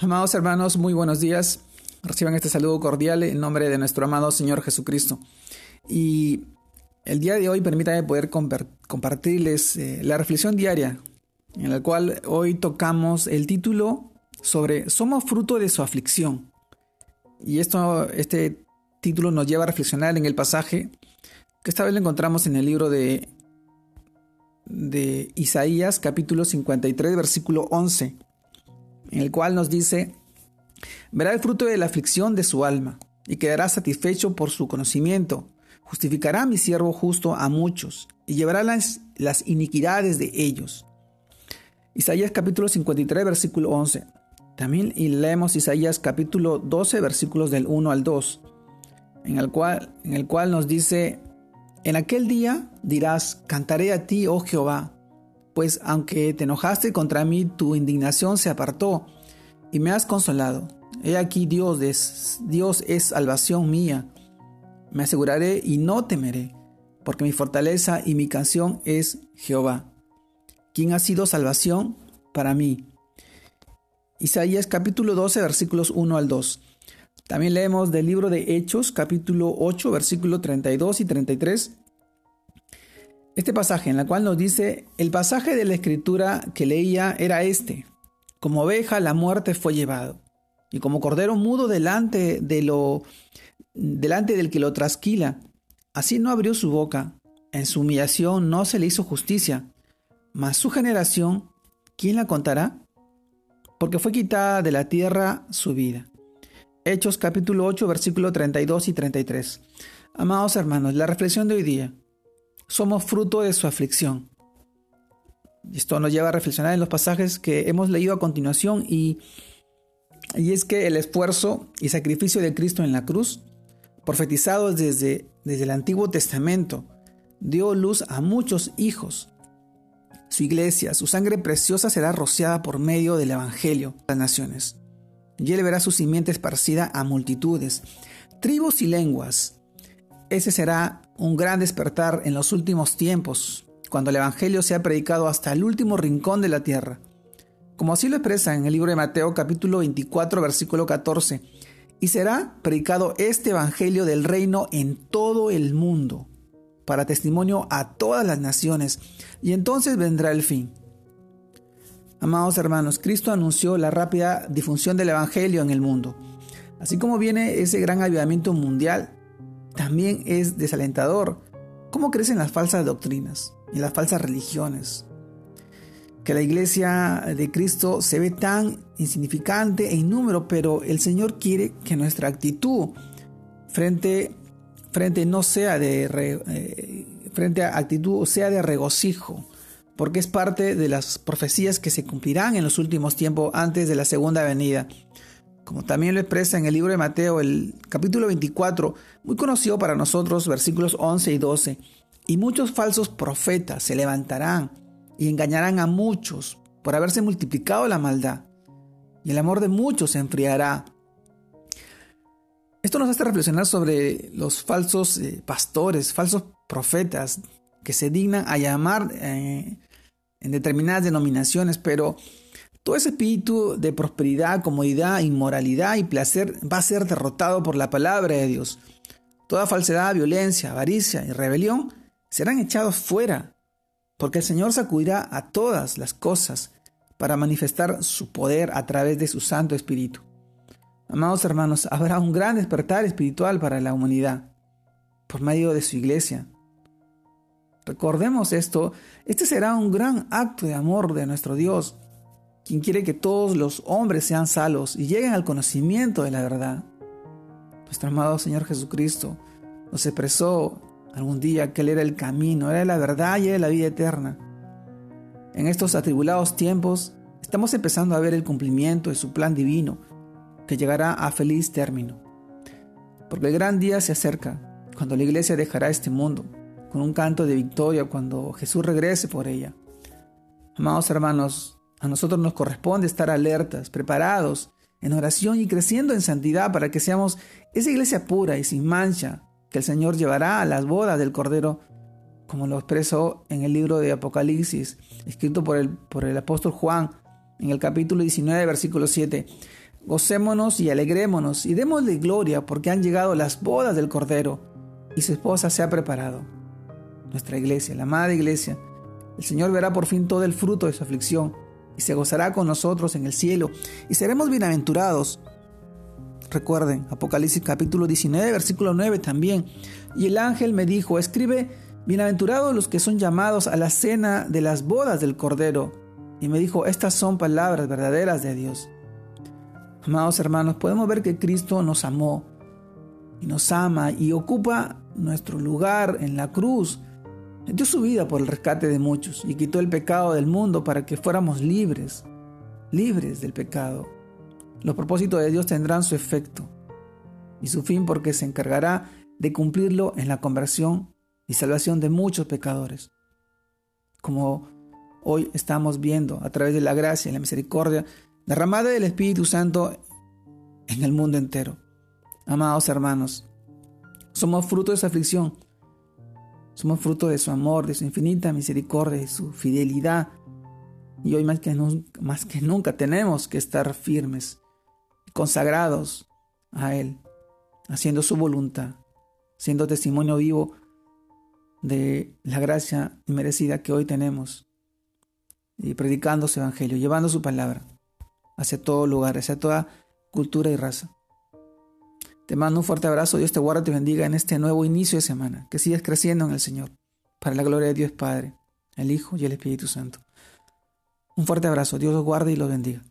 Amados hermanos, muy buenos días. Reciban este saludo cordial en nombre de nuestro amado Señor Jesucristo. Y el día de hoy permítanme poder compartirles eh, la reflexión diaria, en la cual hoy tocamos el título sobre Somos fruto de su aflicción. Y esto, este título nos lleva a reflexionar en el pasaje que esta vez lo encontramos en el libro de, de Isaías capítulo 53 versículo 11 en el cual nos dice, verá el fruto de la aflicción de su alma, y quedará satisfecho por su conocimiento. Justificará a mi siervo justo a muchos, y llevará las, las iniquidades de ellos. Isaías capítulo 53, versículo 11. También leemos Isaías capítulo 12, versículos del 1 al 2, en el cual, en el cual nos dice, en aquel día dirás, cantaré a ti, oh Jehová, pues aunque te enojaste contra mí, tu indignación se apartó y me has consolado. He aquí Dios es, Dios es salvación mía. Me aseguraré y no temeré, porque mi fortaleza y mi canción es Jehová, quien ha sido salvación para mí. Isaías capítulo 12 versículos 1 al 2. También leemos del libro de Hechos capítulo 8 versículos 32 y 33 este pasaje en el cual nos dice, el pasaje de la escritura que leía era este, como oveja la muerte fue llevado, y como cordero mudo delante de lo delante del que lo trasquila, así no abrió su boca, en su humillación no se le hizo justicia, mas su generación, ¿quién la contará? Porque fue quitada de la tierra su vida. Hechos capítulo 8 versículo 32 y 33. Amados hermanos, la reflexión de hoy día somos fruto de su aflicción. Esto nos lleva a reflexionar en los pasajes que hemos leído a continuación y, y es que el esfuerzo y sacrificio de Cristo en la cruz, profetizados desde, desde el Antiguo Testamento, dio luz a muchos hijos. Su iglesia, su sangre preciosa será rociada por medio del Evangelio a las naciones. Y él verá su simiente esparcida a multitudes, tribus y lenguas, ese será un gran despertar en los últimos tiempos, cuando el Evangelio sea predicado hasta el último rincón de la tierra. Como así lo expresa en el libro de Mateo capítulo 24 versículo 14, y será predicado este Evangelio del reino en todo el mundo, para testimonio a todas las naciones, y entonces vendrá el fin. Amados hermanos, Cristo anunció la rápida difusión del Evangelio en el mundo. Así como viene ese gran avivamiento mundial, también es desalentador cómo crecen las falsas doctrinas y las falsas religiones. Que la iglesia de Cristo se ve tan insignificante en número, pero el Señor quiere que nuestra actitud frente, frente no sea de eh, frente a actitud sea de regocijo, porque es parte de las profecías que se cumplirán en los últimos tiempos antes de la segunda venida como también lo expresa en el libro de Mateo, el capítulo 24, muy conocido para nosotros, versículos 11 y 12. Y muchos falsos profetas se levantarán y engañarán a muchos por haberse multiplicado la maldad, y el amor de muchos se enfriará. Esto nos hace reflexionar sobre los falsos eh, pastores, falsos profetas que se dignan a llamar eh, en determinadas denominaciones, pero todo ese espíritu de prosperidad, comodidad, inmoralidad y placer va a ser derrotado por la palabra de Dios. Toda falsedad, violencia, avaricia y rebelión serán echados fuera, porque el Señor sacudirá a todas las cosas para manifestar su poder a través de su Santo Espíritu. Amados hermanos, habrá un gran despertar espiritual para la humanidad por medio de su iglesia. Recordemos esto, este será un gran acto de amor de nuestro Dios quien quiere que todos los hombres sean salvos y lleguen al conocimiento de la verdad. Nuestro amado Señor Jesucristo nos expresó algún día que Él era el camino, era la verdad y era la vida eterna. En estos atribulados tiempos estamos empezando a ver el cumplimiento de su plan divino, que llegará a feliz término. Porque el gran día se acerca, cuando la iglesia dejará este mundo, con un canto de victoria cuando Jesús regrese por ella. Amados hermanos, a nosotros nos corresponde estar alertas, preparados, en oración y creciendo en santidad para que seamos esa iglesia pura y sin mancha que el Señor llevará a las bodas del Cordero, como lo expresó en el libro de Apocalipsis, escrito por el, por el apóstol Juan en el capítulo 19, versículo 7. Gocémonos y alegrémonos y démosle gloria porque han llegado las bodas del Cordero y su esposa se ha preparado. Nuestra iglesia, la amada iglesia, el Señor verá por fin todo el fruto de su aflicción y se gozará con nosotros en el cielo y seremos bienaventurados. Recuerden, Apocalipsis capítulo 19, versículo 9 también. Y el ángel me dijo, escribe, bienaventurados los que son llamados a la cena de las bodas del Cordero. Y me dijo, estas son palabras verdaderas de Dios. Amados hermanos, podemos ver que Cristo nos amó y nos ama y ocupa nuestro lugar en la cruz. Dio su vida por el rescate de muchos y quitó el pecado del mundo para que fuéramos libres, libres del pecado. Los propósitos de Dios tendrán su efecto y su fin porque se encargará de cumplirlo en la conversión y salvación de muchos pecadores. Como hoy estamos viendo a través de la gracia y la misericordia derramada del Espíritu Santo en el mundo entero. Amados hermanos, somos fruto de su aflicción, somos fruto de su amor, de su infinita misericordia, de su fidelidad. Y hoy más que, más que nunca tenemos que estar firmes, consagrados a Él, haciendo su voluntad, siendo testimonio vivo de la gracia merecida que hoy tenemos y predicando su evangelio, llevando su palabra hacia todo lugar, hacia toda cultura y raza. Te mando un fuerte abrazo, Dios te guarde y te bendiga en este nuevo inicio de semana, que sigas creciendo en el Señor, para la gloria de Dios Padre, el Hijo y el Espíritu Santo. Un fuerte abrazo, Dios los guarde y los bendiga.